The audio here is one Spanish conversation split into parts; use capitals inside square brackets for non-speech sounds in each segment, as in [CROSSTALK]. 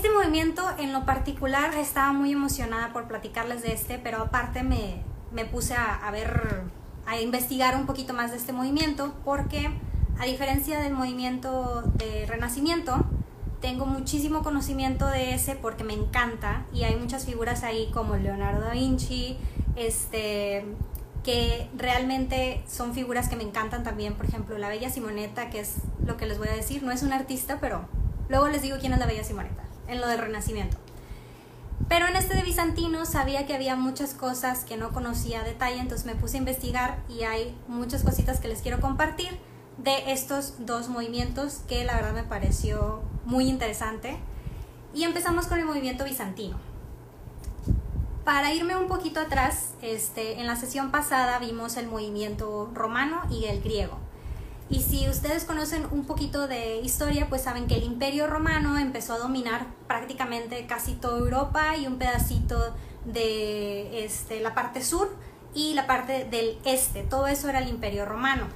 Este movimiento en lo particular estaba muy emocionada por platicarles de este, pero aparte me, me puse a, ver, a investigar un poquito más de este movimiento porque a diferencia del movimiento de renacimiento, tengo muchísimo conocimiento de ese porque me encanta y hay muchas figuras ahí como Leonardo da Vinci, este, que realmente son figuras que me encantan también, por ejemplo, la Bella Simoneta, que es lo que les voy a decir, no es una artista, pero luego les digo quién es la Bella Simoneta, en lo del Renacimiento. Pero en este de Bizantino sabía que había muchas cosas que no conocía a detalle, entonces me puse a investigar y hay muchas cositas que les quiero compartir de estos dos movimientos que la verdad me pareció muy interesante. Y empezamos con el movimiento bizantino. Para irme un poquito atrás, este, en la sesión pasada vimos el movimiento romano y el griego. Y si ustedes conocen un poquito de historia, pues saben que el imperio romano empezó a dominar prácticamente casi toda Europa y un pedacito de este, la parte sur y la parte del este. Todo eso era el imperio romano.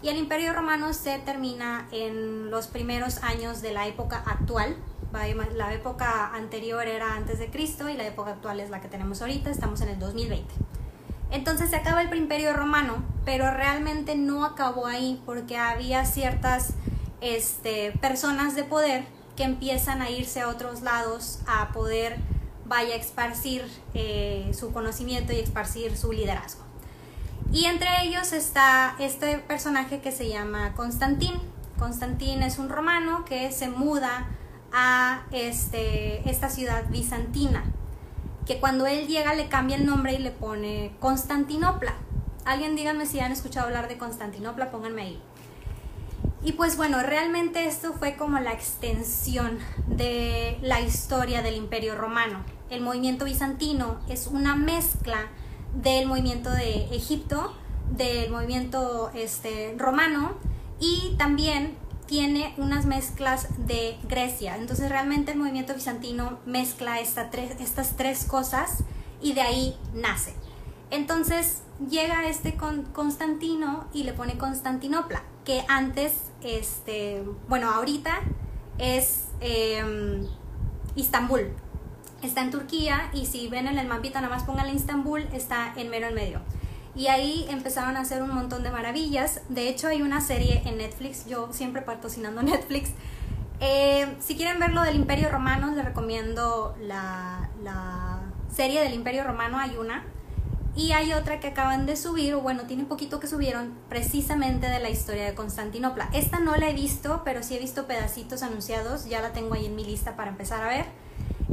Y el imperio romano se termina en los primeros años de la época actual. La época anterior era antes de Cristo y la época actual es la que tenemos ahorita, estamos en el 2020. Entonces se acaba el imperio romano, pero realmente no acabó ahí porque había ciertas este, personas de poder que empiezan a irse a otros lados a poder vaya esparcir eh, su conocimiento y esparcir su liderazgo. Y entre ellos está este personaje que se llama Constantín. Constantín es un romano que se muda a este, esta ciudad bizantina, que cuando él llega le cambia el nombre y le pone Constantinopla. Alguien díganme si han escuchado hablar de Constantinopla, pónganme ahí. Y pues bueno, realmente esto fue como la extensión de la historia del Imperio Romano. El movimiento bizantino es una mezcla del movimiento de Egipto, del movimiento este, romano y también tiene unas mezclas de Grecia. Entonces realmente el movimiento bizantino mezcla tres, estas tres cosas y de ahí nace. Entonces llega este con Constantino y le pone Constantinopla, que antes, este, bueno, ahorita es eh, Istambul, está en Turquía y si ven en el mapita nada más pónganle Istambul, está en mero en medio. Y ahí empezaron a hacer un montón de maravillas. De hecho hay una serie en Netflix, yo siempre patrocinando [LAUGHS] Netflix. Eh, si quieren ver lo del Imperio Romano, les recomiendo la, la serie del Imperio Romano, hay una. Y hay otra que acaban de subir, o bueno, tiene poquito que subieron, precisamente de la historia de Constantinopla. Esta no la he visto, pero sí he visto pedacitos anunciados, ya la tengo ahí en mi lista para empezar a ver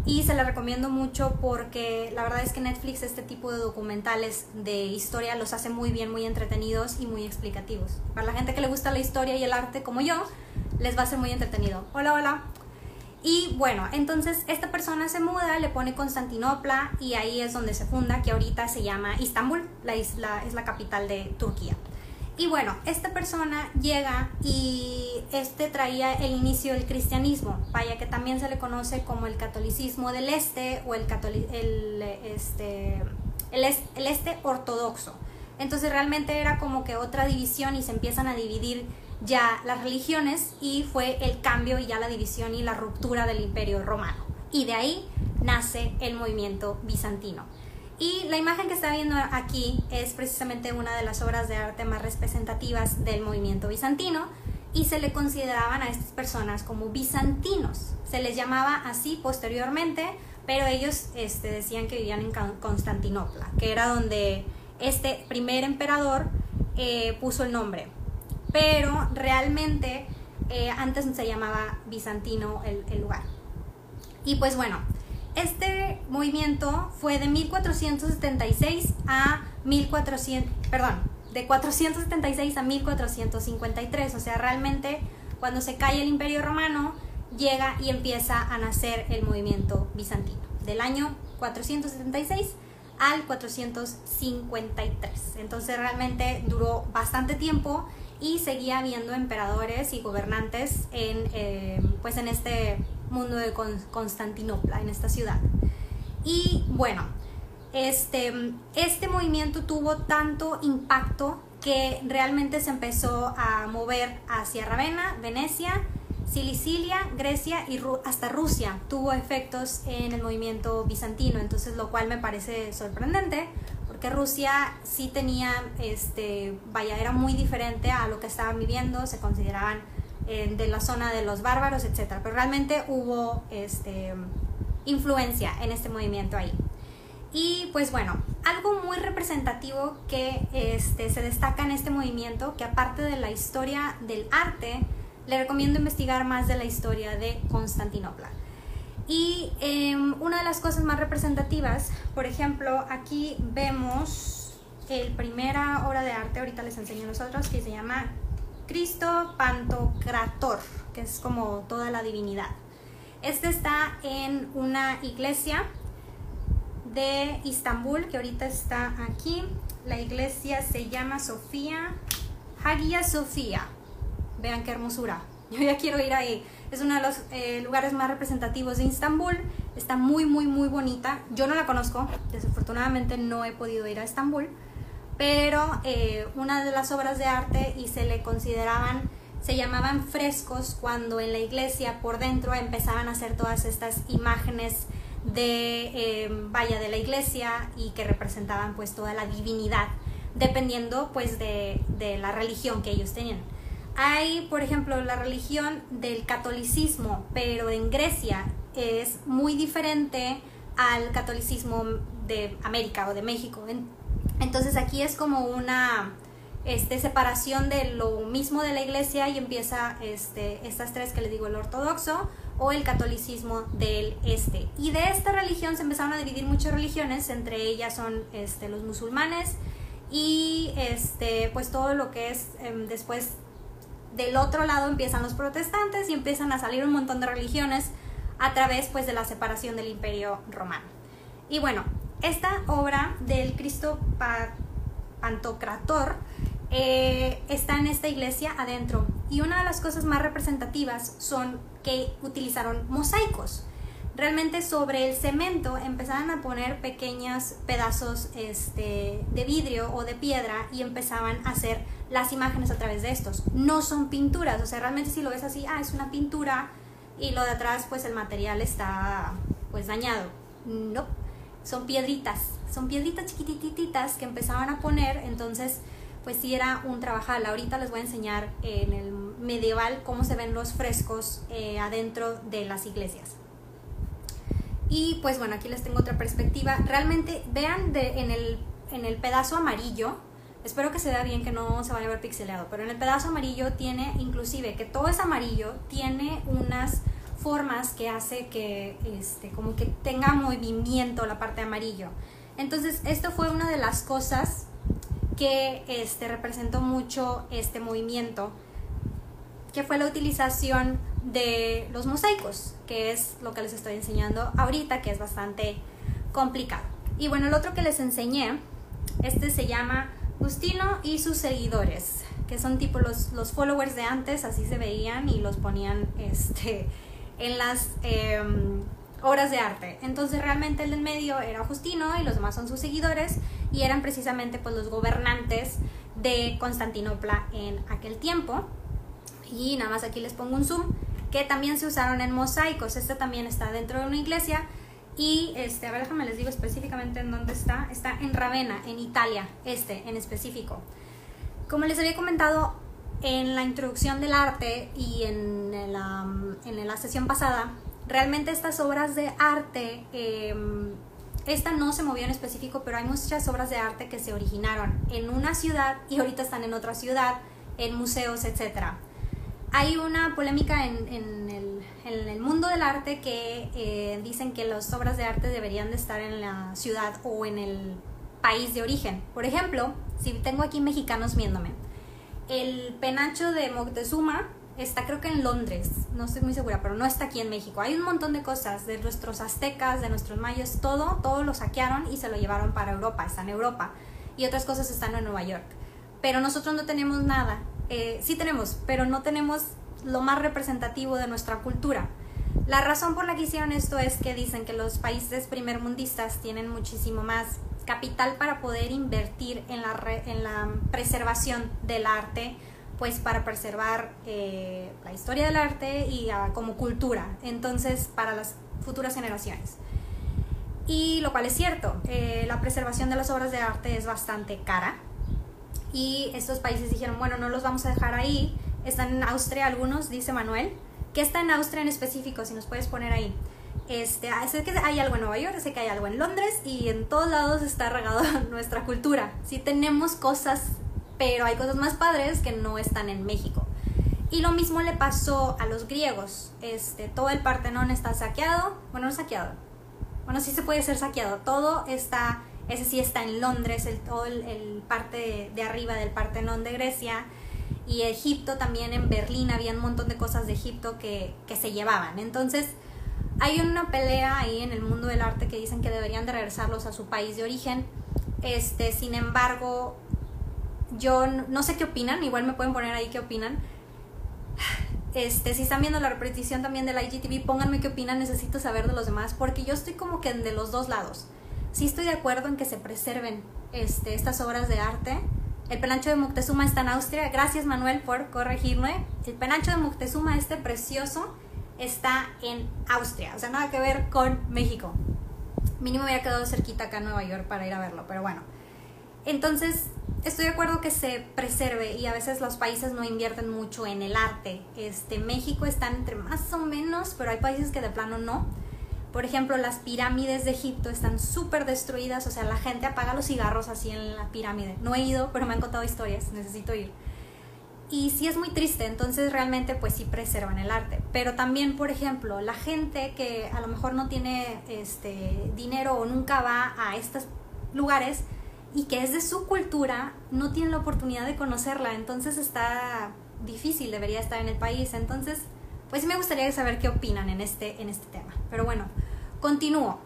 y se la recomiendo mucho porque la verdad es que Netflix este tipo de documentales de historia los hace muy bien, muy entretenidos y muy explicativos. Para la gente que le gusta la historia y el arte como yo, les va a ser muy entretenido. Hola, hola. Y bueno, entonces esta persona se muda, le pone Constantinopla y ahí es donde se funda, que ahorita se llama Istambul, la isla es la capital de Turquía. Y bueno, esta persona llega y este traía el inicio del cristianismo, vaya que también se le conoce como el catolicismo del este o el, el, este, el, el este ortodoxo. Entonces realmente era como que otra división y se empiezan a dividir ya las religiones y fue el cambio y ya la división y la ruptura del imperio romano. Y de ahí nace el movimiento bizantino. Y la imagen que está viendo aquí es precisamente una de las obras de arte más representativas del movimiento bizantino y se le consideraban a estas personas como bizantinos. Se les llamaba así posteriormente, pero ellos este, decían que vivían en Constantinopla, que era donde este primer emperador eh, puso el nombre. Pero realmente eh, antes se llamaba bizantino el, el lugar. Y pues bueno, este movimiento fue de 1476 a 1400, perdón, de 476 a 1453, o sea, realmente cuando se cae el Imperio Romano llega y empieza a nacer el movimiento bizantino, del año 476 al 453. Entonces realmente duró bastante tiempo y seguía habiendo emperadores y gobernantes en, eh, pues en este mundo de Constantinopla, en esta ciudad. Y bueno, este, este movimiento tuvo tanto impacto que realmente se empezó a mover hacia Ravenna, Venecia, Sicilia, Grecia y hasta Rusia tuvo efectos en el movimiento bizantino, entonces lo cual me parece sorprendente porque Rusia sí tenía, este, vaya, era muy diferente a lo que estaban viviendo, se consideraban eh, de la zona de los bárbaros, etc. Pero realmente hubo este, influencia en este movimiento ahí. Y pues bueno, algo muy representativo que este, se destaca en este movimiento, que aparte de la historia del arte, le recomiendo investigar más de la historia de Constantinopla. Y em, una de las cosas más representativas, por ejemplo, aquí vemos el primera obra de arte, ahorita les enseño nosotros, que se llama Cristo Pantocrator, que es como toda la divinidad. Este está en una iglesia de Istambul, que ahorita está aquí. La iglesia se llama Sofía, Hagia Sofía. Vean qué hermosura. [LAUGHS] Yo ya quiero ir ahí. Es uno de los eh, lugares más representativos de Istambul. Está muy, muy, muy bonita. Yo no la conozco. Desafortunadamente no he podido ir a Estambul. Pero eh, una de las obras de arte y se le consideraban, se llamaban frescos cuando en la iglesia por dentro empezaban a hacer todas estas imágenes de, eh, vaya, de la iglesia y que representaban pues toda la divinidad, dependiendo pues de, de la religión que ellos tenían. Hay, por ejemplo, la religión del catolicismo, pero en Grecia es muy diferente al catolicismo de América o de México. Entonces aquí es como una este, separación de lo mismo de la iglesia y empieza este, estas tres que le digo, el ortodoxo o el catolicismo del este. Y de esta religión se empezaron a dividir muchas religiones, entre ellas son este, los musulmanes y este, pues todo lo que es em, después del otro lado empiezan los protestantes y empiezan a salir un montón de religiones a través pues de la separación del imperio romano. Y bueno, esta obra del Cristo Pantocrator eh, está en esta iglesia adentro y una de las cosas más representativas son que utilizaron mosaicos. Realmente sobre el cemento empezaban a poner pequeños pedazos este, de vidrio o de piedra y empezaban a hacer las imágenes a través de estos. No son pinturas, o sea, realmente si lo ves así, ah, es una pintura y lo de atrás pues el material está pues dañado. No, son piedritas, son piedritas chiquitititas que empezaban a poner, entonces pues sí era un trabajal. Ahorita les voy a enseñar en el medieval cómo se ven los frescos eh, adentro de las iglesias. Y pues bueno, aquí les tengo otra perspectiva. Realmente vean de, en, el, en el pedazo amarillo, espero que se vea bien, que no se vaya a ver pixeleado, pero en el pedazo amarillo tiene inclusive que todo es amarillo, tiene unas formas que hace que este, como que tenga movimiento la parte amarillo. Entonces, esto fue una de las cosas que este, representó mucho este movimiento, que fue la utilización de los mosaicos, que es lo que les estoy enseñando ahorita, que es bastante complicado. Y bueno, el otro que les enseñé, este se llama Justino y sus seguidores, que son tipo los, los followers de antes, así se veían y los ponían este, en las em, obras de arte. Entonces realmente el del medio era Justino y los demás son sus seguidores y eran precisamente pues los gobernantes de Constantinopla en aquel tiempo. Y nada más aquí les pongo un zoom que también se usaron en mosaicos. Este también está dentro de una iglesia y este, a ver, déjame les digo específicamente en dónde está. Está en Ravenna, en Italia, este en específico. Como les había comentado, en la introducción del arte y en la, en la sesión pasada, realmente estas obras de arte, em, esta no se movió en específico, pero hay muchas obras de arte que se originaron en una ciudad y ahorita están en otra ciudad, en museos, etc. Hay una polémica en, en, el, en el, mundo del arte que eh, dicen que las obras de arte deberían de estar en la ciudad o en el país de origen. Por ejemplo, si tengo aquí mexicanos viéndome, el penacho de Moctezuma está creo que en Londres, no estoy muy segura, pero no está aquí en México. Hay un montón de cosas de nuestros aztecas, de nuestros mayos, todo, todo lo saquearon y se lo llevaron para Europa, está en Europa. Y otras cosas están en Nueva York. Pero nosotros no tenemos nada. Eh, sí tenemos, pero no tenemos lo más representativo de nuestra cultura. La razón por la que hicieron esto es que dicen que los países primermundistas tienen muchísimo más capital para poder invertir en la, en la preservación del arte, pues para preservar eh, la historia del arte y ah, como cultura, entonces para las futuras generaciones. Y lo cual es cierto, eh, la preservación de las obras de arte es bastante cara y estos países dijeron, bueno, no los vamos a dejar ahí, están en Austria algunos, dice Manuel, ¿qué está en Austria en específico? Si nos puedes poner ahí. Este, sé que hay algo en Nueva York, sé que hay algo en Londres y en todos lados está regado [LAUGHS] nuestra cultura. Sí tenemos cosas, pero hay cosas más padres que no están en México. Y lo mismo le pasó a los griegos. Este, todo el Partenón está saqueado. Bueno, no saqueado. Bueno, sí se puede ser saqueado. Todo está, ese sí está en Londres, el, todo el, parte de, arriba del Partenón de Grecia. Y Egipto también en Berlín había un montón de cosas de Egipto que, que se llevaban. Entonces, hay una pelea ahí en el mundo del arte que dicen que deberían de regresarlos a su país de origen. Este, sin embargo, yo no sé qué opinan, igual me pueden poner ahí qué opinan. Este, si están viendo la repetición también del IGTV, pónganme qué opinan, necesito saber de los demás, porque yo estoy como que de los dos lados. Sí estoy de acuerdo en que se preserven este, estas obras de arte. El penacho de Moctezuma está en Austria. Gracias Manuel por corregirme. El penacho de Moctezuma, este precioso, está en Austria, o sea, nada que ver con México. Mínimo me había quedado cerquita acá en Nueva York para ir a verlo, pero bueno. Entonces, estoy de acuerdo que se preserve y a veces los países no invierten mucho en el arte. Este, México está entre más o menos, pero hay países que de plano no. Por ejemplo, las pirámides de Egipto están súper destruidas, o sea, la gente apaga los cigarros así en la pirámide. No he ido, pero me han contado historias, necesito ir y sí es muy triste, entonces realmente pues sí preservan el arte. Pero también, por ejemplo, la gente que a lo mejor no tiene este dinero o nunca va a estos lugares y que es de su cultura, no tiene la oportunidad de conocerla, entonces está difícil, debería estar en el país. Entonces, pues sí me gustaría saber qué opinan en este, en este tema. Pero bueno, continúo.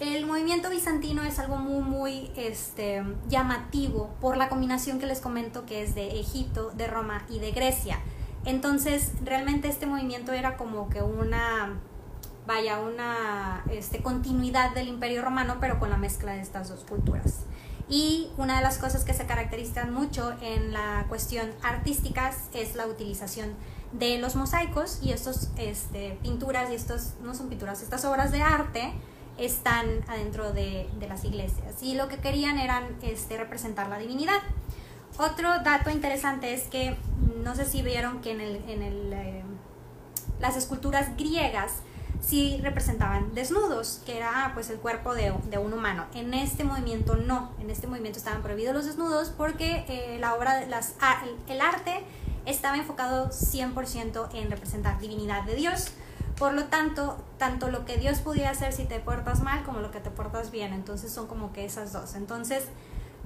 El movimiento bizantino es algo muy, muy este, llamativo por la combinación que les comento que es de Egipto, de Roma y de Grecia. Entonces, realmente este movimiento era como que una, vaya, una este, continuidad del Imperio Romano, pero con la mezcla de estas dos culturas. Y una de las cosas que se caracterizan mucho en la cuestión artística es la utilización de los mosaicos y estas este, pinturas y estos, no son pinturas, estas obras de arte están adentro de, las iglesias y lo que querían eran este, representar la divinidad. Otro dato interesante es que no sé si vieron que en, el, en el, eh, las esculturas griegas sí representaban desnudos, que era ah, pues el cuerpo de, un humano. En este movimiento no, en este movimiento estaban prohibidos los desnudos porque eh, la obra, de las, el arte estaba enfocado 100% en representar divinidad de Dios. Por lo tanto, tanto lo que Dios pudiera hacer si te portas mal como lo que te portas bien. Entonces son como que esas dos. Entonces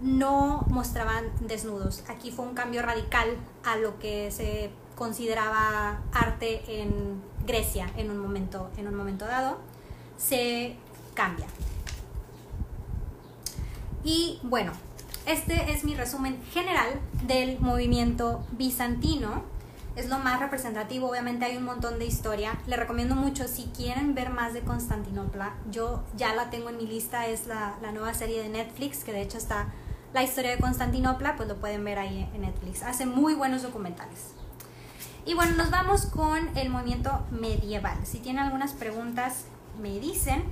no mostraban desnudos. Aquí fue un cambio radical a lo que se consideraba arte en Grecia en un momento, en un momento dado. Se cambia. Y bueno, este es mi resumen general del movimiento bizantino es lo más representativo, obviamente hay un montón de historia. Le recomiendo mucho, si quieren ver más de Constantinopla, yo ya la tengo en mi lista, es la, nueva serie de Netflix, que de hecho está la historia de Constantinopla, pues lo pueden ver ahí en Netflix. Hace muy buenos documentales. Y bueno, nos vamos con el movimiento medieval. Si tienen algunas preguntas, me dicen,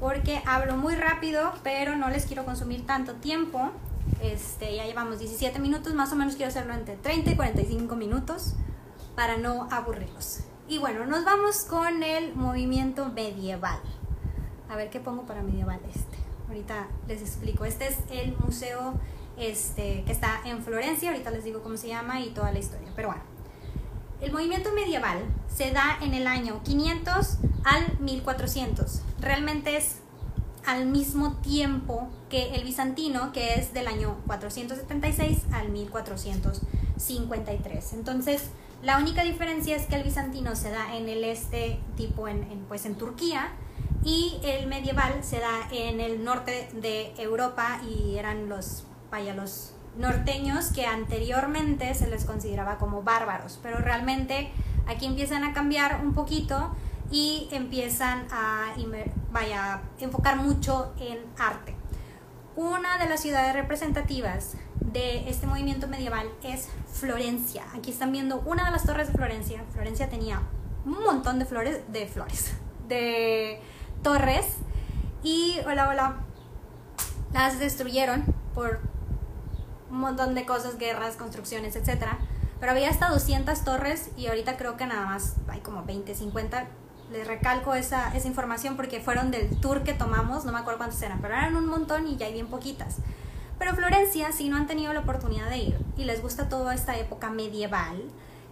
porque hablo muy rápido, pero no les quiero consumir tanto tiempo. Este, ya llevamos 17 minutos, más o menos quiero hacerlo entre 30 y 45 minutos para no aburrirlos. Y bueno, nos vamos con el movimiento medieval. A ver qué pongo para medieval este. Ahorita les explico. Este es el museo este, que está en Florencia. Ahorita les digo cómo se llama y toda la historia. Pero bueno, el movimiento medieval se da en el año 500 al 1400. Realmente es al mismo tiempo que el bizantino, que es del año 476 al 1453. Entonces, la única diferencia es que el bizantino se da en el este, tipo en, pues en Turquía, y el medieval se da en el norte de Europa y eran los, vaya, los norteños que anteriormente se les consideraba como bárbaros, pero realmente aquí empiezan a cambiar un poquito y empiezan a vaya, enfocar mucho en arte. Una de las ciudades representativas de este movimiento medieval es Florencia. Aquí están viendo una de las torres de Florencia. Florencia tenía un montón de flores, de flores, [LAUGHS] de torres y hola, hola, las destruyeron por un montón de cosas, guerras, construcciones, etc. Pero había hasta 200 torres y ahorita creo que nada más hay como 20, 50. Les recalco esa, esa información porque fueron del tour que tomamos, no me acuerdo cuántas eran, pero eran un montón y ya hay bien poquitas. Pero Florencia, si no han tenido la oportunidad de ir y les gusta toda esta época medieval,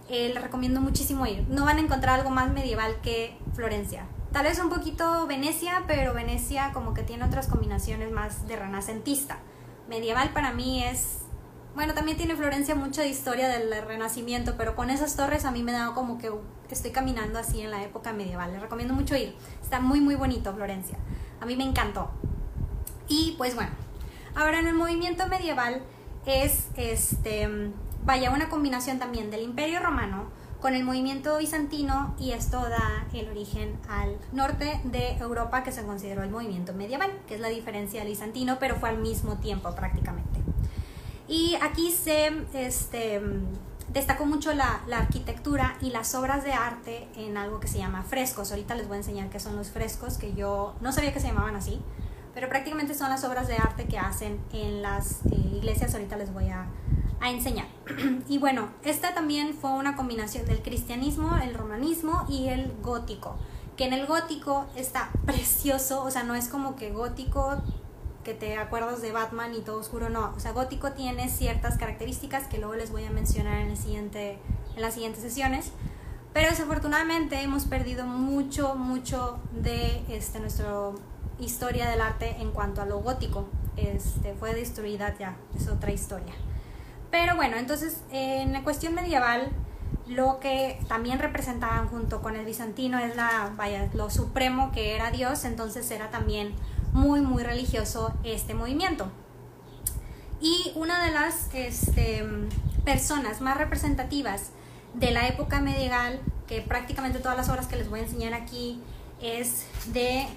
eh, les recomiendo muchísimo ir. No van a encontrar algo más medieval que Florencia. Tal vez un poquito Venecia, pero Venecia como que tiene otras combinaciones más de renacentista. Medieval para mí es... Bueno, también tiene Florencia mucha historia del renacimiento, pero con esas torres a mí me da como que estoy caminando así en la época medieval. Les recomiendo mucho ir. Está muy, muy bonito Florencia. A mí me encantó. Y pues bueno, Ahora, en el movimiento medieval es, este, vaya, una combinación también del Imperio Romano con el movimiento bizantino y esto da el origen al norte de Europa que se consideró el movimiento medieval, que es la diferencia del bizantino, pero fue al mismo tiempo prácticamente. Y aquí se este, destacó mucho la, la, arquitectura y las obras de arte en algo que se llama frescos. Ahorita les voy a enseñar qué son los frescos, que yo no sabía que se llamaban así pero prácticamente son las obras de arte que hacen en las eh, iglesias, ahorita les voy a, a enseñar. [CLEARS THROAT] y bueno, esta también fue una combinación del cristianismo, el romanismo y el gótico, que en el gótico está precioso, o sea, no es como que gótico te acuerdas de Batman y todo oscuro, no, o sea, gótico tiene ciertas características que luego les voy a mencionar en, el siguiente, en las siguientes sesiones. Pero desafortunadamente hemos perdido mucho, mucho de este, nuestro historia del arte en cuanto a lo gótico. Este, fue destruida ya, es otra historia. Pero bueno, entonces en la cuestión medieval, lo que también representaban junto con el bizantino es la, vaya, lo supremo que era Dios, entonces era también muy, muy religioso este movimiento. Y una de las este, personas más representativas de la época medieval, que prácticamente todas las obras que les voy a enseñar aquí es de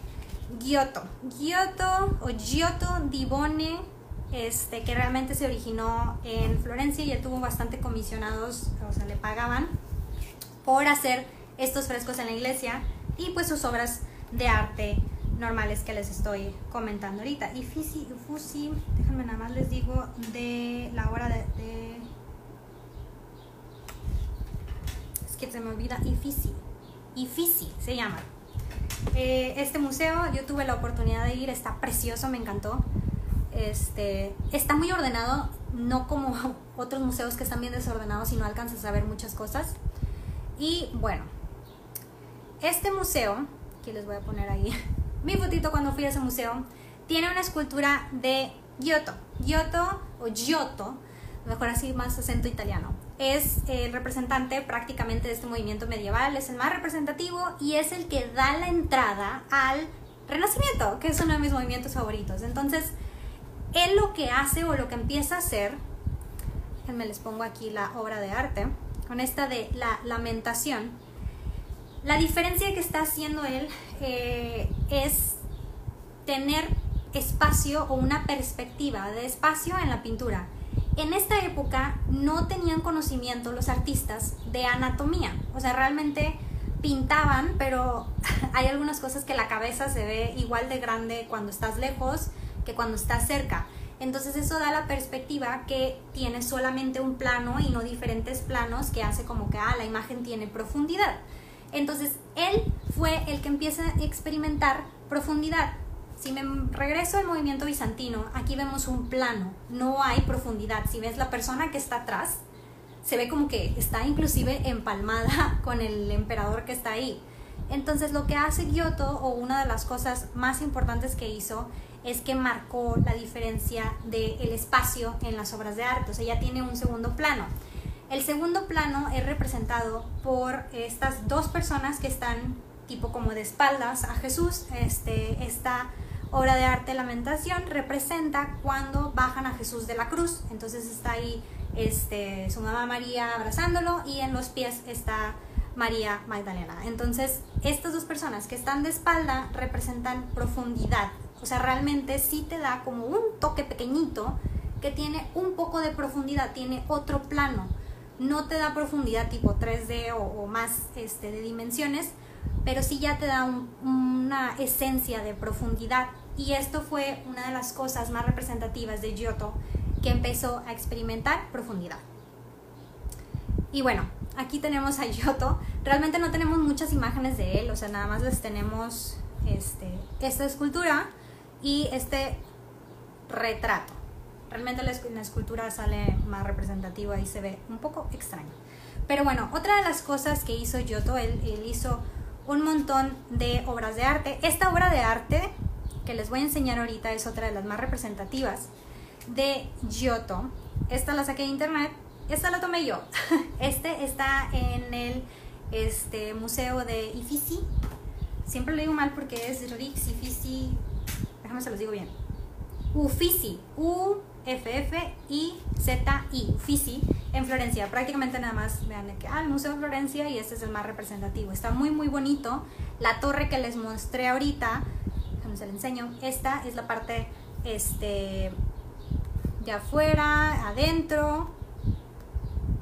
Giotto. Giotto o Giotto di Bone, este, que realmente se originó en Florencia y él tuvo bastante comisionados, o sea, le pagaban por hacer estos frescos en la iglesia y pues sus obras de arte normales que les estoy comentando ahorita. Y Fisi, Fusi, déjenme nada más les digo de la de, de es que se me olvida Ifisi. Ifisi se llama. Eh, este museo yo tuve la oportunidad de ir, está precioso, me encantó. Este, está muy ordenado, no como [LAUGHS] otros museos que están bien desordenados y no alcanzas a ver muchas cosas. Y bueno, este museo, que les voy a poner ahí [LAUGHS] mi fotito cuando fui a ese museo, tiene una escultura de Giotto. Giotto o Giotto, mejor así más acento italiano es el representante prácticamente de este movimiento medieval, es el más representativo y es el que da la entrada al Renacimiento, que es uno de mis movimientos favoritos. Entonces, él lo que hace o lo que empieza a hacer, déjenme les pongo aquí la obra de arte, con esta de la lamentación, la diferencia que está haciendo él eh, es tener espacio o una perspectiva de espacio en la pintura en esta época no tenían conocimiento los artistas de anatomía. O sea, realmente pintaban, pero [LAUGHS] hay algunas cosas que la cabeza se ve igual de grande cuando estás lejos que cuando estás cerca. Entonces eso da la perspectiva que tiene solamente un plano y no diferentes planos que hace como que ah, la imagen tiene profundidad. Entonces él fue el que empieza a experimentar profundidad. Si me regreso al movimiento bizantino, aquí vemos un plano, no hay profundidad. Si ves la persona que está atrás, se ve como que está inclusive empalmada [LAUGHS] con el emperador que está ahí. Entonces lo que hace Giotto, o una de las cosas más importantes que hizo, es que marcó la diferencia del espacio en las obras de arte. O sea, ya tiene un segundo plano. El segundo plano es representado por estas dos personas que están tipo como de espaldas a Jesús. Este, está obra de arte Lamentación representa cuando bajan a Jesús de la cruz. Entonces está ahí este, su mamá María abrazándolo y en los pies está María Magdalena. Entonces, estas dos personas que están de espalda representan profundidad. O sea, realmente sí te da como un toque pequeñito que tiene un poco de profundidad, tiene otro plano. No te da profundidad tipo 3D o, más este, de dimensiones, pero sí ya te da una esencia de profundidad. Y esto fue una de las cosas más representativas de Giotto, que empezó a experimentar profundidad. Y bueno, aquí tenemos a Giotto. Realmente no tenemos muchas imágenes de él, o sea, nada más les tenemos este, esta escultura y este retrato. Realmente la, escultura sale más representativa y se ve un poco extraño. Pero bueno, otra de las cosas que hizo Giotto, él, hizo un montón de obras de arte. Esta obra de arte que les voy a enseñar ahorita es otra de las más representativas de Giotto. Esta la saqué de internet, esta la tomé yo. [LAUGHS] Este está en el este, Museo de Ifisi. Siempre lo digo mal porque es Rix Ifisi. Déjame se los digo bien. Uffizi, U-F-F-I-Z-I, Uffizi, en Florencia. Prácticamente nada más vean que, ah, el Museo de Florencia y este es el más representativo. Está muy, muy bonito. La torre que les mostré ahorita, se la enseño. Esta es la parte, este, de afuera, adentro,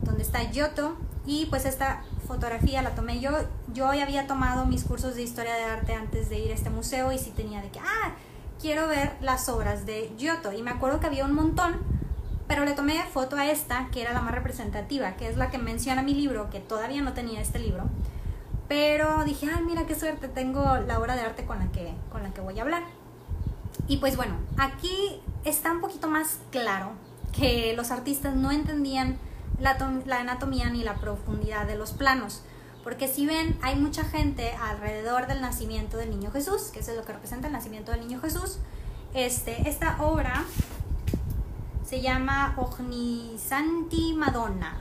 donde está Giotto. Y pues esta fotografía la tomé yo. Yo había tomado mis cursos de historia de arte antes de ir a este museo y sí tenía de que, ah, quiero ver las obras de Giotto. Y me acuerdo que había un montón, pero le tomé foto a esta, que era la más representativa, que es la que menciona mi libro, que todavía no tenía este libro. Pero dije, ay, mira qué suerte, tengo la obra de arte con la que, con la que voy a hablar. Y pues bueno, aquí está un poquito más claro que los artistas no entendían la, la anatomía ni la profundidad de los planos. Porque si ven, hay mucha gente alrededor del nacimiento del niño Jesús, que es lo que representa el nacimiento del niño Jesús. Este, esta obra se llama Ognisanti Madonna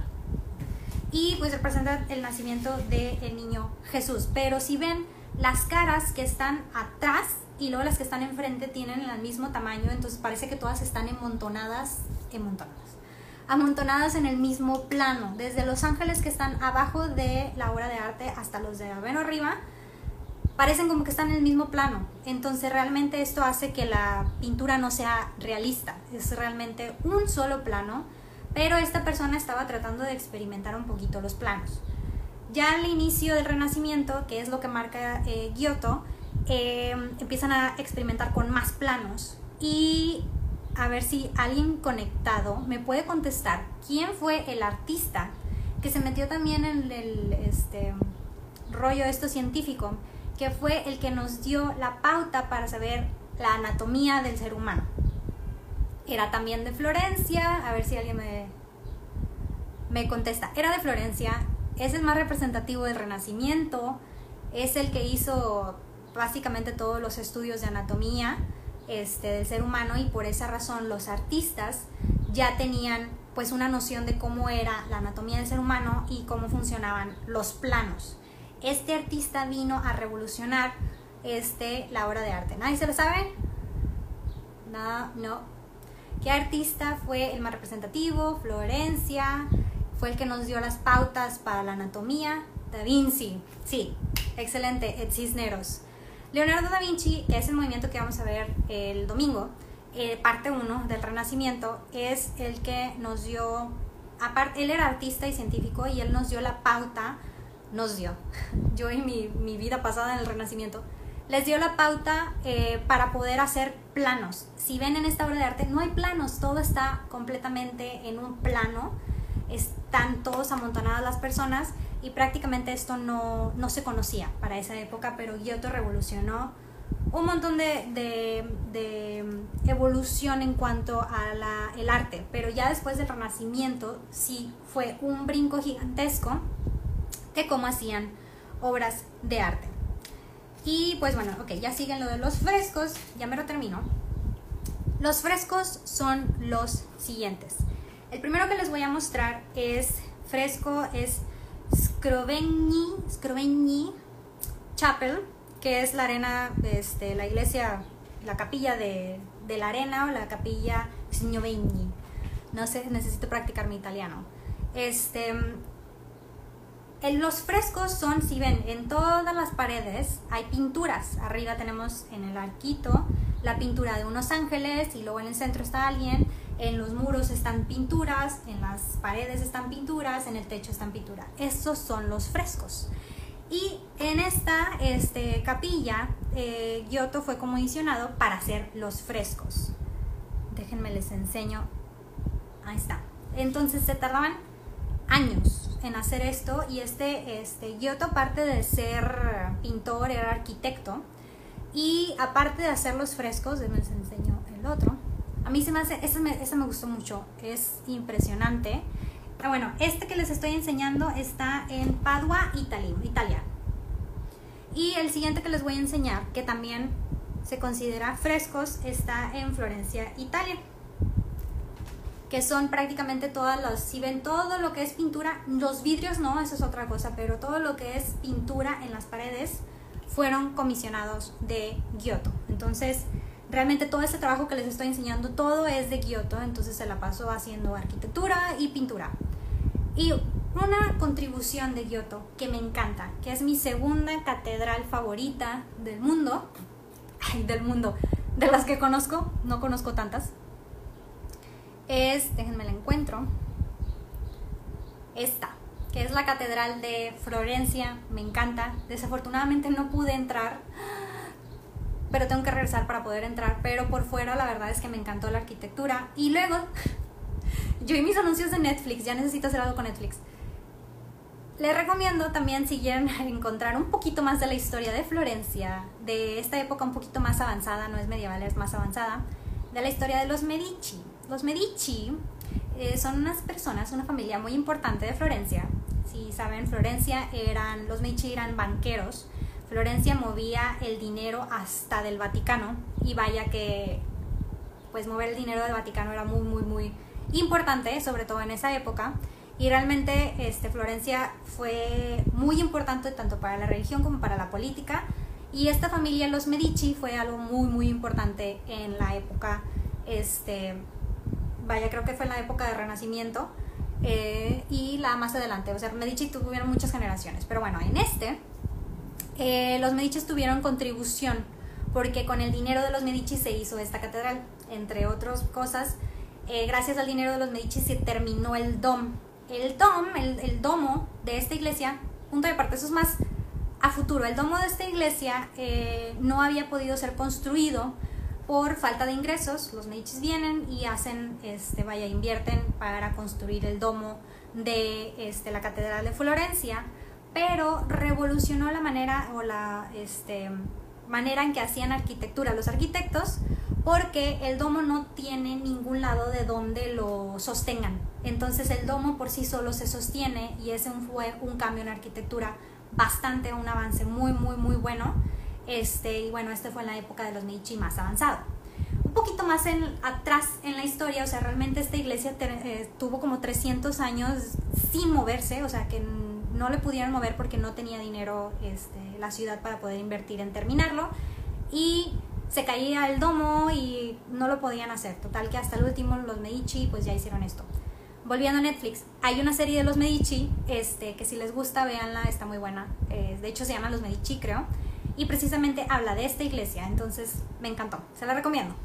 y pues representa el nacimiento del niño Jesús. Pero si ven, las caras que están atrás y luego las que están enfrente tienen el mismo tamaño, entonces parece que todas están emontonadas, emontonadas amontonadas en el mismo plano, desde los ángeles que están abajo de la obra de arte hasta los de Aveno arriba, parecen como que están en el mismo plano. Entonces realmente esto hace que la pintura no sea realista, es realmente un solo plano, pero esta persona estaba tratando de experimentar un poquito los planos. Ya al inicio del Renacimiento, que es lo que marca eh, Giotto, eh, empiezan a experimentar con más planos y a ver si alguien conectado me puede contestar quién fue el artista que se metió también en el este, rollo esto científico, que fue el que nos dio la pauta para saber la anatomía del ser humano. Era también de Florencia, a ver si alguien me, me contesta. Era de Florencia, es el más representativo del Renacimiento, es el que hizo básicamente todos los estudios de anatomía este, del ser humano y por esa razón los artistas ya tenían pues una noción de cómo era la anatomía del ser humano y cómo funcionaban los planos. Este artista vino a revolucionar este, la obra de arte. ¿Nadie se lo sabe? No, no. ¿Qué artista fue el más representativo? Florencia. Fue el que nos dio las pautas para la anatomía. Da Vinci. Sí, excelente. Leonardo da Vinci, es el movimiento que vamos a ver el domingo, eh, parte 1 del Renacimiento, es el que nos dio, aparte, él era artista y científico y él nos dio la pauta, nos dio, [LAUGHS] yo en mi, mi vida pasada en el Renacimiento, les dio la pauta eh, para poder hacer planos. Si ven en esta obra de arte, no hay planos, todo está completamente en un plano, están todos amontonadas las personas y prácticamente esto no, se conocía para esa época, pero Giotto revolucionó un montón de, evolución en cuanto a el arte, pero ya después del Renacimiento sí fue un brinco gigantesco de cómo hacían obras de arte. Y pues bueno, ok, ya siguen lo de los frescos, ya me lo termino. Los frescos son los siguientes. El primero que les voy a mostrar es fresco, es Scrovegni, Chapel, que es la arena, este, la iglesia, la capilla de, la arena o la capilla Signovegni. No sé, necesito practicar mi italiano. Este, en los frescos son, si ven, en todas las paredes hay pinturas. Arriba tenemos en el arquito la pintura de unos ángeles y luego en el centro está alguien En los muros están pinturas, en las paredes están pinturas, en el techo están pinturas. Estos son los frescos. Y en esta este, capilla, eh, Giotto fue comisionado para hacer los frescos. Déjenme les enseño. Ahí está. Entonces se tardaban años en hacer esto y este, este Giotto aparte de ser pintor era arquitecto y aparte de hacer los frescos, les enseño el otro. A mí se me hace, ese me, me gustó mucho, es impresionante. Ah, bueno, este que les estoy enseñando está en Padua, Italia, Italia. Y el siguiente que les voy a enseñar, que también se considera frescos, está en Florencia, Italia que son prácticamente todas las, si ven todo lo que es pintura, los vidrios no, eso es otra cosa, pero todo lo que es pintura en las paredes fueron comisionados de Giotto. Entonces, realmente todo ese trabajo que les estoy enseñando, todo es de Giotto, entonces se la pasó haciendo arquitectura y pintura. Y una contribución de Giotto que me encanta, que es mi segunda catedral favorita del mundo, [LAUGHS] ay, del mundo, de las que conozco, no conozco tantas, es, déjenme la encuentro, esta, que es la Catedral de Florencia, me encanta. Desafortunadamente no pude entrar, pero tengo que regresar para poder entrar, pero por fuera la verdad es que me encantó la arquitectura. Y luego, [LAUGHS] yo y mis anuncios de Netflix, ya necesito hacer algo con Netflix. Les recomiendo también si quieren [LAUGHS] encontrar un poquito más de la historia de Florencia, de esta época un poquito más avanzada, no es medieval, es más avanzada, de la historia de los Medici. Los Medici eh, son unas personas, una familia muy importante de Florencia. Si saben, Florencia eran, los Medici eran banqueros. Florencia movía el dinero hasta del Vaticano y vaya que pues mover el dinero del Vaticano era muy muy muy importante, sobre todo en esa época. Y realmente este, Florencia fue muy importante tanto para la religión como para la política. Y esta familia, los Medici, fue algo muy muy importante en la época este, vaya, creo que fue en la época de Renacimiento eh, y la más adelante. O sea, Medici tuvieron muchas generaciones. Pero bueno, en este, eh, los Medici tuvieron contribución porque con el dinero de los Medici se hizo esta catedral, entre otras cosas. Eh, gracias al dinero de los Medici se terminó el dom. El dom, el, domo de esta iglesia, punto de parte, eso es más a futuro. El domo de esta iglesia no había podido ser construido por falta de ingresos, los Medici vienen y hacen, este, vaya, invierten para construir el domo de este, la Catedral de Florencia, pero revolucionó la manera o la este, manera en que hacían arquitectura los arquitectos, porque el domo no tiene ningún lado de donde lo sostengan. Entonces el domo por sí solo se sostiene y ese fue un cambio en arquitectura bastante, un avance muy, muy, muy bueno este, y bueno, este fue en la época de los Medici más avanzado. Un poquito más en, atrás en la historia, o sea, realmente esta iglesia eh, tuvo como 300 años sin moverse, o sea, que no le pudieron mover porque no tenía dinero este, la ciudad para poder invertir en terminarlo. Y se caía el domo y no lo podían hacer. Total que hasta el último los Medici pues ya hicieron esto. Volviendo a Netflix, hay una serie de los Medici, este, que si les gusta, véanla, está muy buena. Eh, de hecho se llama Los Medici, creo y precisamente habla de esta iglesia, entonces me encantó, se la recomiendo.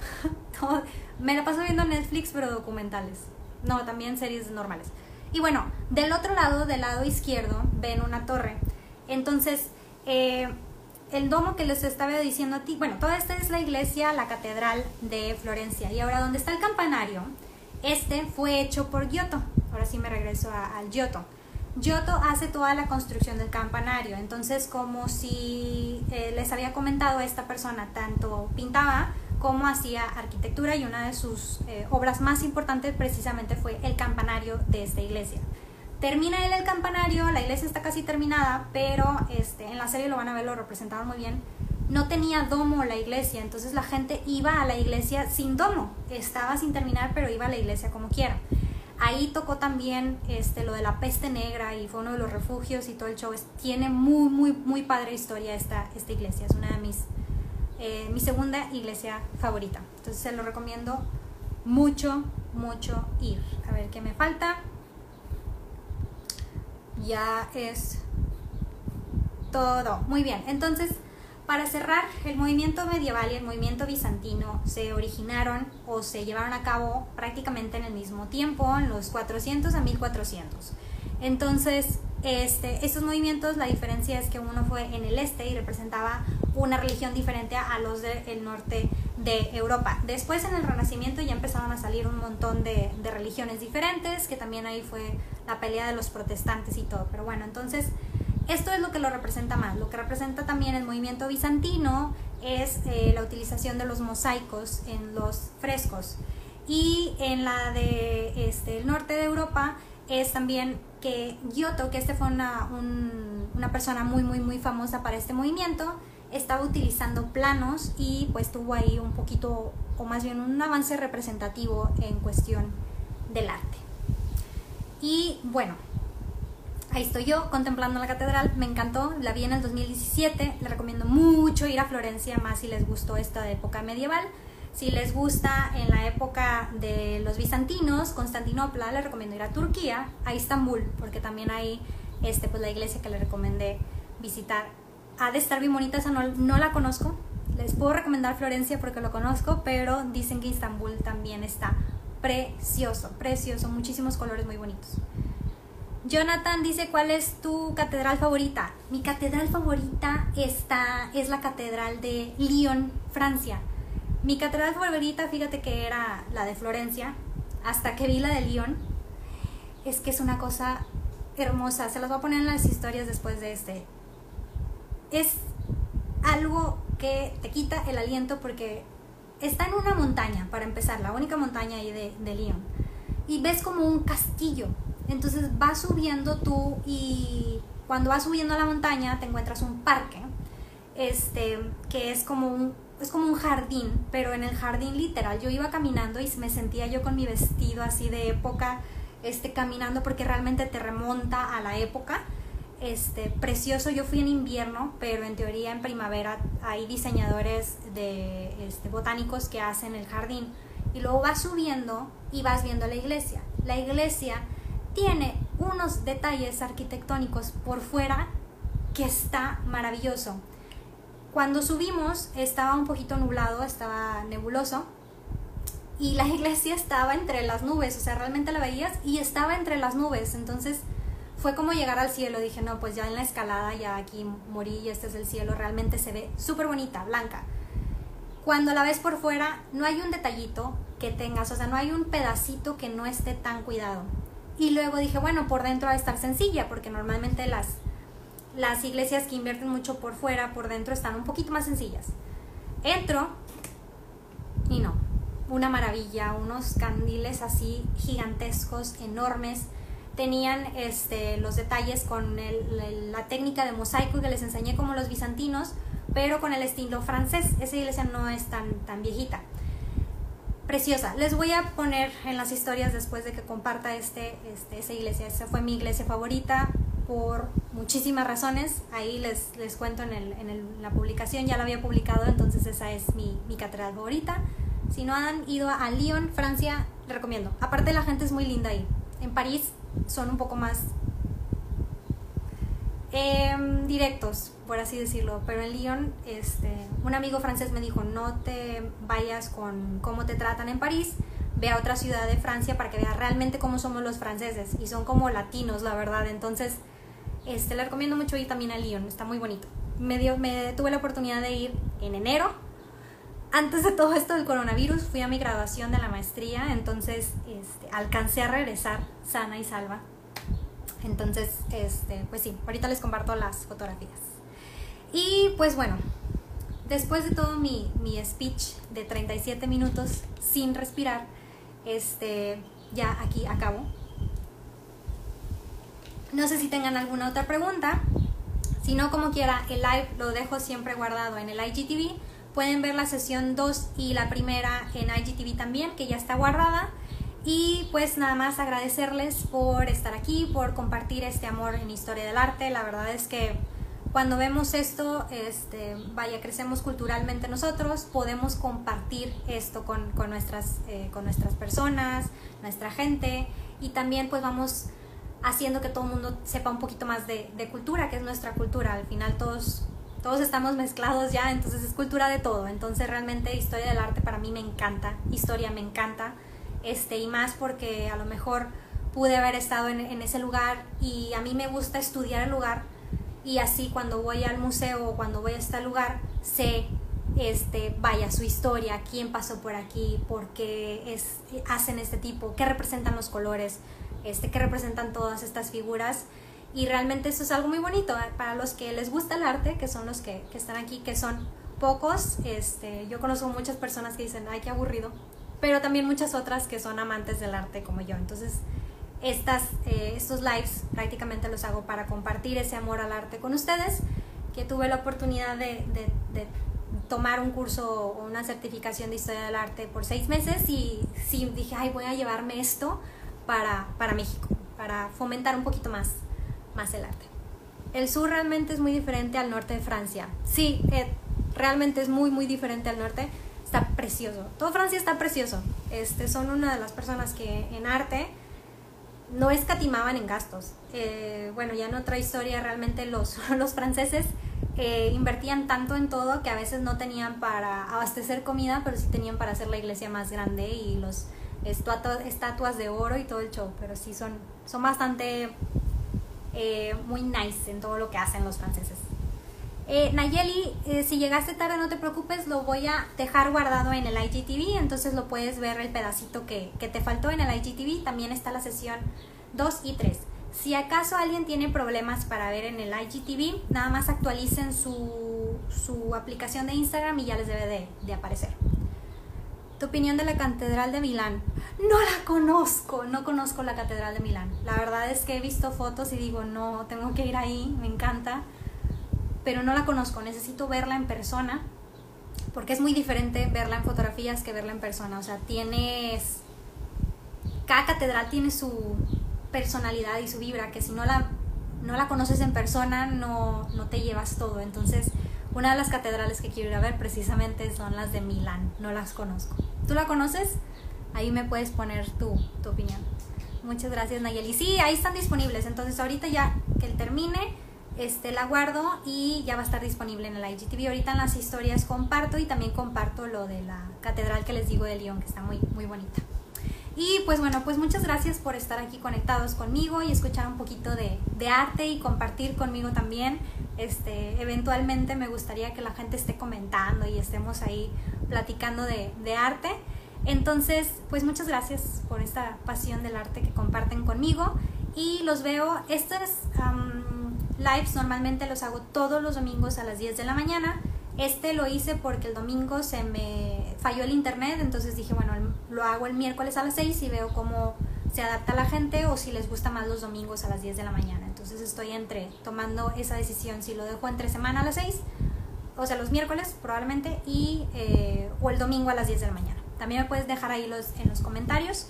[LAUGHS] me la paso viendo Netflix, pero documentales, no, también series normales. Y bueno, del otro lado, del lado izquierdo, ven una torre. Entonces, eh, el domo que les estaba diciendo a ti, bueno, toda esta es la iglesia, la catedral de Florencia. Y ahora, donde está el campanario, este fue hecho por Giotto. Ahora sí me regreso al Giotto. Giotto hace toda la construcción del campanario, entonces como si eh, les había comentado esta persona, tanto pintaba como hacía arquitectura y una de sus eh, obras más importantes precisamente fue el campanario de esta iglesia. Termina él el campanario, la iglesia está casi terminada, pero este, en la serie lo van a ver, lo representaron muy bien. No tenía domo la iglesia, entonces la gente iba a la iglesia sin domo, estaba sin terminar, pero iba a la iglesia como quiera. Ahí tocó también este, lo de la peste negra y fue uno de los refugios y todo el show. tiene muy, muy, muy padre historia esta, esta iglesia. Es una de mis, eh, mi segunda iglesia favorita. Entonces se lo recomiendo mucho, mucho ir. A ver qué me falta. Ya es todo. Muy bien. Entonces, Para cerrar, el movimiento medieval y el movimiento bizantino se originaron o se llevaron a cabo prácticamente en el mismo tiempo, en los 400 a 1400. Entonces, este, estos movimientos, la diferencia es que uno fue en el este y representaba una religión diferente a los del norte de Europa. Después en el Renacimiento ya empezaron a salir un montón de, de, religiones diferentes, que también ahí fue la pelea de los protestantes y todo. Pero bueno, entonces esto es lo que lo representa más. Lo que representa también el movimiento bizantino es eh, la utilización de los mosaicos en los frescos. Y en la de este, el norte de Europa es también que Giotto, que este fue una, una persona muy, muy, muy famosa para este movimiento, estaba utilizando planos y pues tuvo ahí un poquito, o más bien un avance representativo en cuestión del arte. Y bueno, ahí estoy yo contemplando la catedral, me encantó, la vi en el 2017, le recomiendo mucho ir a Florencia más si les gustó esta época medieval. Si les gusta en la época de los bizantinos, Constantinopla, les recomiendo ir a Turquía, a Istambul, porque también hay este, pues, la iglesia que les recomendé visitar. Ha de estar bien bonita, esa no, la conozco. Les puedo recomendar Florencia porque lo conozco, pero dicen que Istambul también está precioso, precioso, muchísimos colores muy bonitos. Jonathan dice, ¿cuál es tu catedral favorita? Mi catedral favorita está, es la catedral de Lyon, Francia. Mi catedral favorita, fíjate que era la de Florencia, hasta que vi la de Lyon. Es que es una cosa hermosa, se las voy a poner en las historias después de este. Es algo que te quita el aliento porque está en una montaña, para empezar, la única montaña ahí de, de Lyon. Y ves como un castillo. Entonces vas subiendo tú y cuando vas subiendo a la montaña te encuentras un parque, este, que es como un, es como un jardín, pero en el jardín literal. Yo iba caminando y me sentía yo con mi vestido así de época, este, caminando porque realmente te remonta a la época este, precioso. Yo fui en invierno, pero en teoría en primavera hay diseñadores de este, botánicos que hacen el jardín. Y luego vas subiendo y vas viendo la iglesia. La iglesia tiene unos detalles arquitectónicos por fuera que está maravilloso. Cuando subimos estaba un poquito nublado, estaba nebuloso y la [LAUGHS] iglesia estaba entre las nubes, o sea, realmente la veías y estaba entre las nubes, entonces fue como llegar al cielo. Dije, no, pues ya en la escalada, ya aquí morí y este es el cielo. Realmente se ve súper bonita, blanca. Cuando la ves por fuera, no hay un detallito que tengas, o sea, no hay un pedacito que no esté tan cuidado. Y luego dije, bueno, por dentro va a estar sencilla, porque normalmente las, las iglesias que invierten mucho por fuera, por dentro están un poquito más sencillas. Entro y no, una maravilla, unos candiles así gigantescos, enormes tenían este, los detalles con la técnica de mosaico que les enseñé como los bizantinos, pero con el estilo francés. Esa iglesia no es tan, tan viejita. Preciosa. Les voy a poner en las historias después de que comparta este, este, esa iglesia. Esa fue mi iglesia favorita por muchísimas razones. Ahí les, les cuento en, el, en la publicación, ya la había publicado, entonces esa es mi, mi catedral favorita. Si no han ido a Lyon, Francia, les recomiendo. Aparte la gente es muy linda ahí. En París son un poco más em, directos, por así decirlo. Pero en Lyon, este, un amigo francés me dijo, no te vayas con cómo te tratan en París, ve a otra ciudad de Francia para que veas realmente cómo somos los franceses. Y son como latinos, la verdad. Entonces, este, le recomiendo mucho ir también a Lyon, está muy bonito. Me, dio, me tuve la oportunidad de ir en enero. Antes de todo esto del coronavirus, fui a mi graduación de la maestría, entonces este, alcancé a regresar sana y salva. Entonces, este, pues sí, ahorita les comparto las fotografías. Y pues bueno, después de todo mi, mi speech de 37 minutos sin respirar, este, ya aquí acabo. No sé si tengan alguna otra pregunta. Si no, como quiera, el live lo dejo siempre guardado en el IGTV. Pueden ver la sesión 2 y la primera en IGTV también, que ya está guardada. Y pues nada más agradecerles por estar aquí, por compartir este amor en historia del arte. La verdad es que cuando vemos esto, este, vaya, crecemos culturalmente nosotros, podemos compartir esto con, con nuestras, eh, con nuestras personas, nuestra gente, y también pues vamos haciendo que todo el mundo sepa un poquito más de, cultura, que es nuestra cultura. Al final todos todos estamos mezclados ya, entonces es cultura de todo. Entonces realmente historia del arte para mí me encanta, historia me encanta, este, y más porque a lo mejor pude haber estado en, en ese lugar y a mí me gusta estudiar el lugar y así cuando voy al museo o cuando voy a este lugar sé este vaya su historia quién pasó por aquí por qué es, hacen este tipo qué representan los colores este qué representan todas estas figuras y realmente eso es algo muy bonito ¿eh? para los que les gusta el arte que son los que, que están aquí que son pocos este yo conozco muchas personas que dicen ay qué aburrido pero también muchas otras que son amantes del arte como yo entonces estas, eh, estos lives prácticamente los hago para compartir ese amor al arte con ustedes, que tuve la oportunidad de, de, tomar un curso o una certificación de historia del arte por seis meses y sí dije, ay, voy a llevarme esto para, para México, para fomentar un poquito más, más el arte. El sur realmente es muy diferente al norte de Francia. Sí, eh, realmente es muy, muy diferente al norte. Está precioso. Todo Francia está precioso. Este, son una de las personas que en arte no escatimaban en gastos. Eh, bueno, ya en otra historia, realmente los, [LAUGHS] los franceses eh, invertían tanto en todo que a veces no tenían para abastecer comida, pero sí tenían para hacer la iglesia más grande y los estatuas de oro y todo el show. Pero sí son, son bastante eh, muy nice en todo lo que hacen los franceses. Nayeli, si llegaste tarde no te preocupes, lo voy a dejar guardado en el IGTV, entonces lo puedes ver el pedacito que, que te faltó en el IGTV. También está la sesión 2 y 3. Si acaso alguien tiene problemas para ver en el IGTV, nada más actualicen su, su aplicación de Instagram y ya les debe de, de, aparecer. Tu opinión de la Catedral de Milán. No la conozco, no conozco la Catedral de Milán. La verdad es que he visto fotos y digo, no, tengo que ir ahí, me encanta. Pero no la conozco, necesito verla en persona. Porque es muy diferente verla en fotografías que verla en persona. O sea, tienes... Cada catedral tiene su, personalidad y su vibra, que si no la, no la conoces en persona no, no te llevas todo. Entonces, una de las catedrales que quiero ir a ver precisamente son las de Milán, no las conozco. ¿Tú la conoces? Ahí me puedes poner tu, tu opinión. Muchas gracias Nayeli. Sí, ahí están disponibles, entonces ahorita ya que termine, este, la guardo y ya va a estar disponible en el IGTV. Ahorita en las historias comparto y también comparto lo de la catedral que les digo de Lyon, que está muy, muy bonita. Y pues bueno, pues muchas gracias por estar aquí conectados conmigo y escuchar un poquito de, de, arte y compartir conmigo también. Este, eventualmente me gustaría que la gente esté comentando y estemos ahí platicando de, de arte. Entonces, pues muchas gracias por esta pasión del arte que comparten conmigo y los veo, estos lives normalmente los hago todos los domingos a las 10 de la mañana. Este lo hice porque el domingo se me falló el internet, entonces dije, bueno, lo hago el miércoles a las 6 y veo cómo se adapta la gente o si les gusta más los domingos a las 10 de la mañana. Entonces estoy entre tomando esa decisión si lo dejo entre semana a las 6, o sea, los miércoles probablemente, y, eh, o el domingo a las 10 de la mañana. También me puedes dejar ahí los, en los comentarios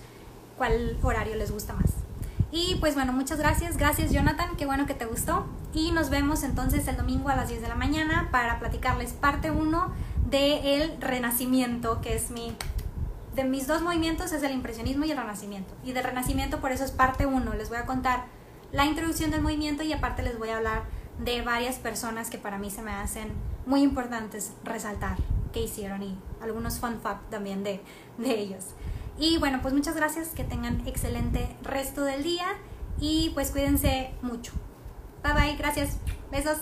cuál horario les gusta más. Y pues bueno, muchas gracias. Gracias Jonathan, qué bueno que te gustó. Y nos vemos entonces el domingo a las 10 de la mañana para platicarles parte 1 de el renacimiento, que es mi... De mis dos movimientos es el impresionismo y el renacimiento. Y del renacimiento por eso es parte 1. Les voy a contar la introducción del movimiento y aparte les voy a hablar de varias personas que para mí se me hacen muy importantes resaltar que hicieron y algunos fun facts también de, de ellos. Y bueno, pues muchas gracias, que tengan excelente resto del día y pues cuídense mucho. Bye bye, gracias. Besos.